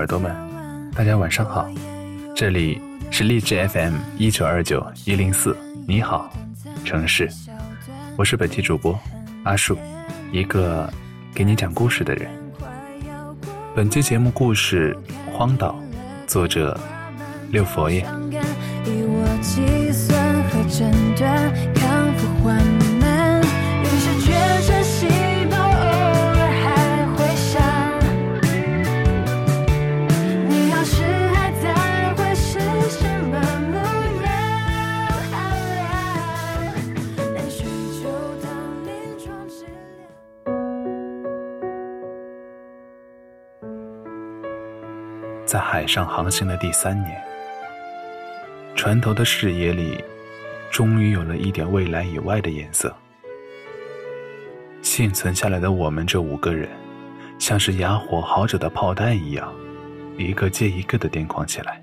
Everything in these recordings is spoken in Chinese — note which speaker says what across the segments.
Speaker 1: 耳朵们，大家晚上好，这里是励志 FM 一九二九一零四，你好，城市，我是本期主播阿树，一个给你讲故事的人。本期节目故事《荒岛》，作者六佛爷。在海上航行的第三年，船头的视野里，终于有了一点未来以外的颜色。幸存下来的我们这五个人，像是哑火好久的炮弹一样，一个接一个的癫狂起来。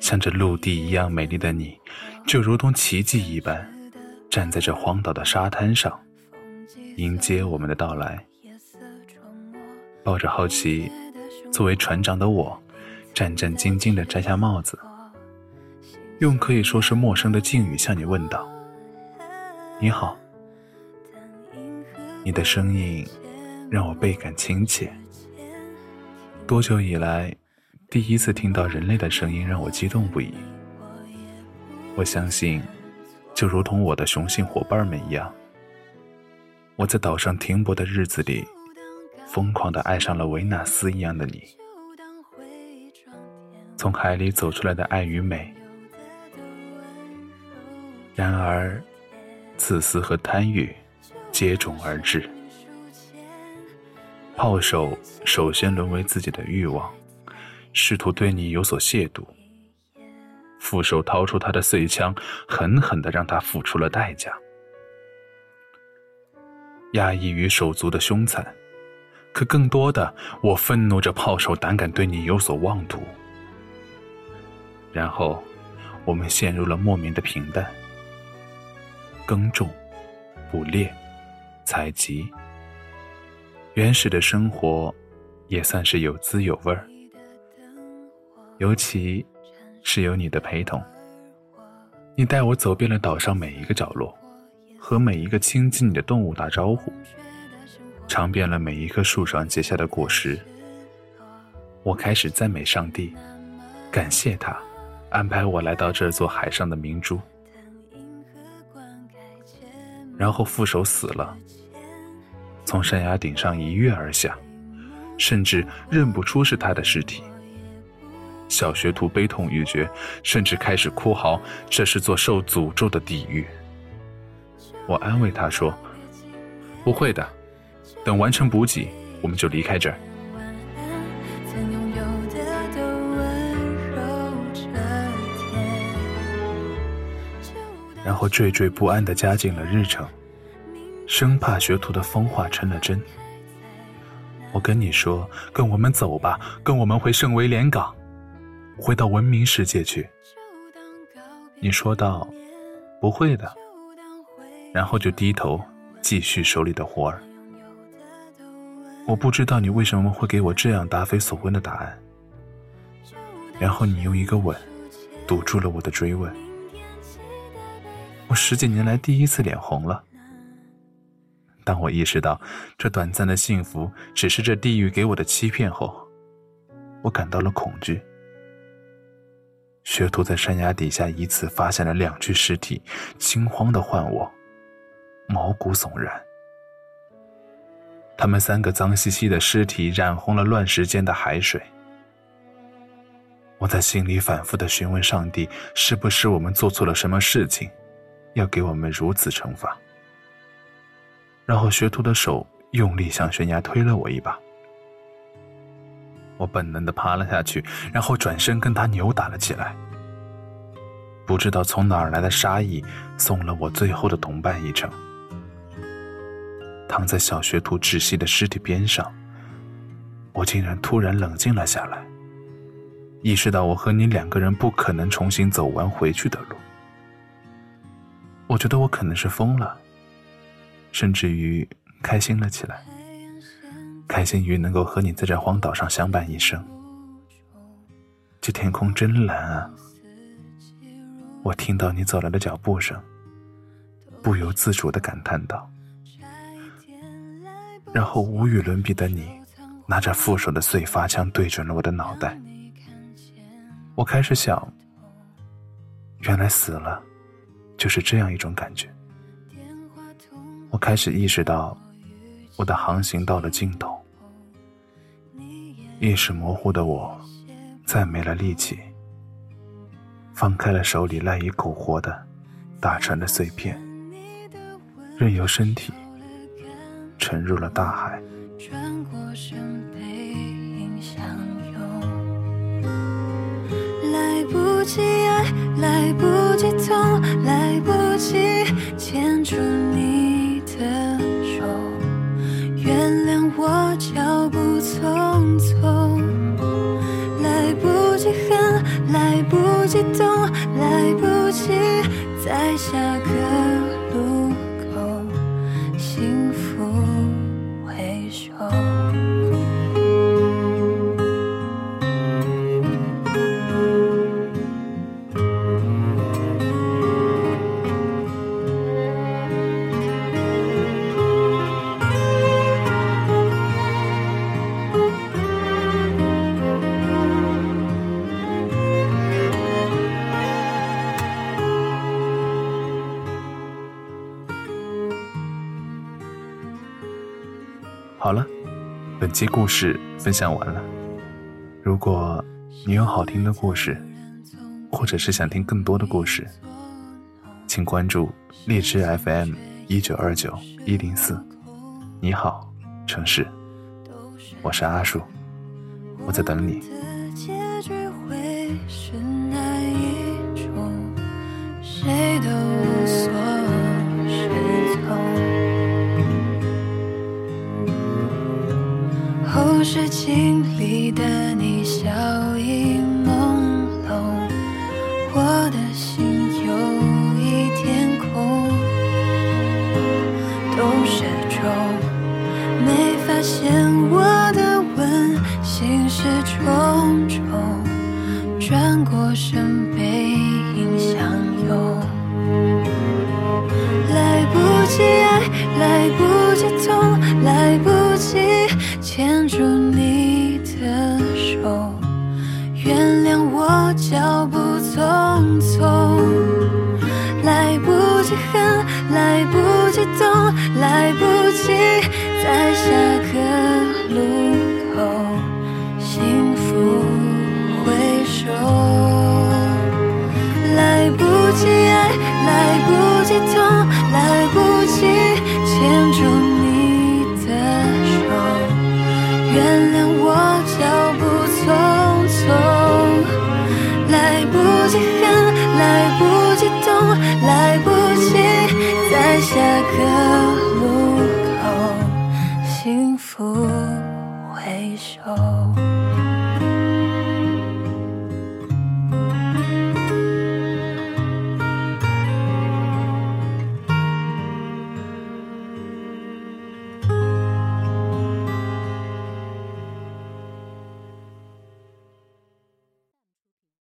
Speaker 1: 像这陆地一样美丽的你，就如同奇迹一般，站在这荒岛的沙滩上，迎接我们的到来，抱着好奇。作为船长的我，战战兢兢地摘下帽子，用可以说是陌生的敬语向你问道：“你好。”你的声音让我倍感亲切。多久以来，第一次听到人类的声音让我激动不已。我相信，就如同我的雄性伙伴们一样，我在岛上停泊的日子里。疯狂的爱上了维纳斯一样的你，从海里走出来的爱与美。然而，自私和贪欲接踵而至。炮手首先沦为自己的欲望，试图对你有所亵渎。副手掏出他的碎枪，狠狠的让他付出了代价。压抑于手足的凶残。可更多的，我愤怒着炮手胆敢对你有所妄图，然后我们陷入了莫名的平淡。耕种、捕猎、采集，原始的生活也算是有滋有味儿。尤其是有你的陪同，你带我走遍了岛上每一个角落，和每一个亲近你的动物打招呼。尝遍了每一棵树上结下的果实，我开始赞美上帝，感谢他安排我来到这座海上的明珠。然后副手死了，从山崖顶上一跃而下，甚至认不出是他的尸体。小学徒悲痛欲绝，甚至开始哭嚎：“这是座受诅咒的地狱。”我安慰他说：“不会的。”等完成补给，我们就离开这儿。然后惴惴不安地加紧了日程，生怕学徒的疯话成了真。我跟你说，跟我们走吧，跟我们回圣威廉港，回到文明世界去。你说道：“不会的。”然后就低头继续手里的活儿。
Speaker 2: 我不知道你为什么会给我这样答非所问的答案。然后你用一个吻堵住了我的追问。我十几年来第一次脸红了。当我意识到这短暂的幸福只是这地狱给我的欺骗后，我感到了恐惧。学徒在山崖底下一次发现了两具尸体，惊慌的唤我，毛骨悚然。他们三个脏兮兮的尸体染红了乱石间的海水。我在心里反复的询问上帝：是不是我们做错了什么事情，要给我们如此惩罚？然后学徒的手用力向悬崖推了我一把，我本能的爬了下去，然后转身跟他扭打了起来。不知道从哪儿来的杀意，送了我最后的同伴一程。躺在小学徒窒息的尸体边上，我竟然突然冷静了下来，意识到我和你两个人不可能重新走完回去的路。我觉得我可能是疯了，甚至于开心了起来，开心于能够和你在这荒岛上相伴一生。这天空真蓝啊！我听到你走来的脚步声，不由自主的感叹道。然后无与伦比的你，拿着副手的碎发枪对准了我的脑袋。我开始想，原来死了，就是这样一种感觉。我开始意识到，我的航行到了尽头。意识模糊的我，再没了力气，放开了手里赖以苟活的大船的碎片，任由身体。沉入了大海。转过身，背影相拥。来不及爱，来不及痛，来不及牵住你的手。原谅我脚步匆匆。来不及恨，来不及懂，来不及在下个。好了，本期故事分享完了。如果你有好听的故事，或者是想听更多的故事，请关注荔枝 FM 一九二九一零四。你好，城市，我是阿树，我在等你。后视镜里的你笑意朦胧，我的心有一点空。都是中，没发现我的吻心事重重。转过身，背影相拥。来不及来不及懂，来不及在下个路口幸福回首，手。